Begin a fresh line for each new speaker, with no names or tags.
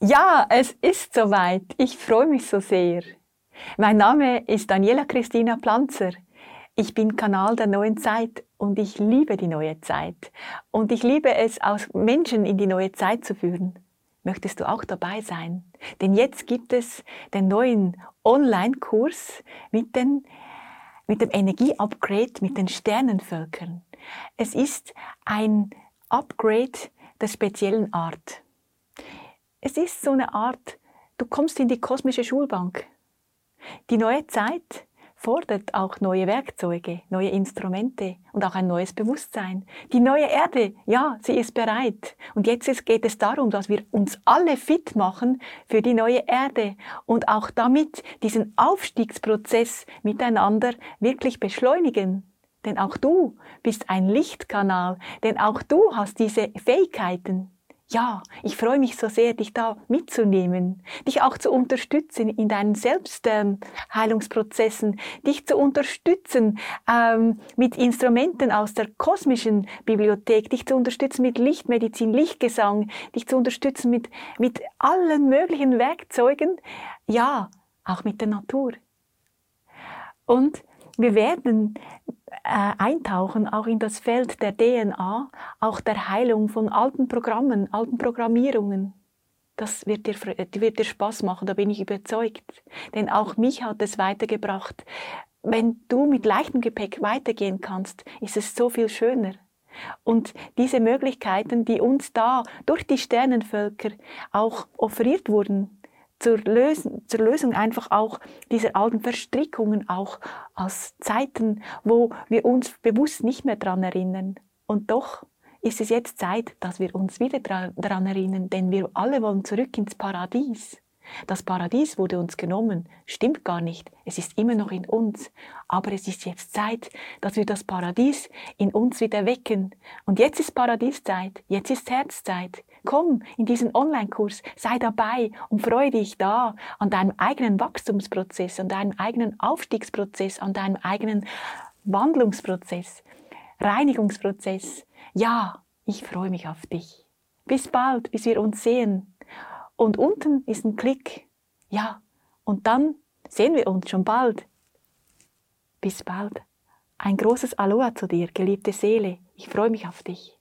Ja, es ist soweit. Ich freue mich so sehr. Mein Name ist Daniela Christina Planzer. Ich bin Kanal der neuen Zeit und ich liebe die neue Zeit. Und ich liebe es, aus Menschen in die neue Zeit zu führen. Möchtest du auch dabei sein? Denn jetzt gibt es den neuen Online-Kurs mit, den, mit dem Energie-Upgrade mit den Sternenvölkern. Es ist ein Upgrade der speziellen Art es ist so eine Art, du kommst in die kosmische Schulbank. Die neue Zeit fordert auch neue Werkzeuge, neue Instrumente und auch ein neues Bewusstsein. Die neue Erde, ja, sie ist bereit. Und jetzt geht es darum, dass wir uns alle fit machen für die neue Erde und auch damit diesen Aufstiegsprozess miteinander wirklich beschleunigen. Denn auch du bist ein Lichtkanal, denn auch du hast diese Fähigkeiten. Ja, ich freue mich so sehr, dich da mitzunehmen, dich auch zu unterstützen in deinen Selbstheilungsprozessen, ähm, dich zu unterstützen ähm, mit Instrumenten aus der kosmischen Bibliothek, dich zu unterstützen mit Lichtmedizin, Lichtgesang, dich zu unterstützen mit, mit allen möglichen Werkzeugen, ja, auch mit der Natur. Und wir werden äh, eintauchen, auch in das Feld der DNA, auch der Heilung von alten Programmen, alten Programmierungen. Das wird dir, wird dir Spaß machen, da bin ich überzeugt. Denn auch mich hat es weitergebracht. Wenn du mit leichtem Gepäck weitergehen kannst, ist es so viel schöner. Und diese Möglichkeiten, die uns da durch die Sternenvölker auch offeriert wurden, zur, Lösung, zur Lösung einfach auch dieser alten Verstrickungen, auch aus Zeiten, wo wir uns bewusst nicht mehr daran erinnern. Und doch ist es jetzt Zeit, dass wir uns wieder daran erinnern, denn wir alle wollen zurück ins Paradies. Das Paradies wurde uns genommen, stimmt gar nicht, es ist immer noch in uns, aber es ist jetzt Zeit, dass wir das Paradies in uns wieder wecken. Und jetzt ist Paradieszeit, jetzt ist Herzzeit, Komm in diesen Online-Kurs, sei dabei und freue dich da an deinem eigenen Wachstumsprozess, an deinem eigenen Aufstiegsprozess, an deinem eigenen Wandlungsprozess, Reinigungsprozess. Ja, ich freue mich auf dich. Bis bald, bis wir uns sehen. Und unten ist ein Klick. Ja, und dann sehen wir uns schon bald. Bis bald. Ein großes Aloha zu dir, geliebte Seele. Ich freue mich auf dich.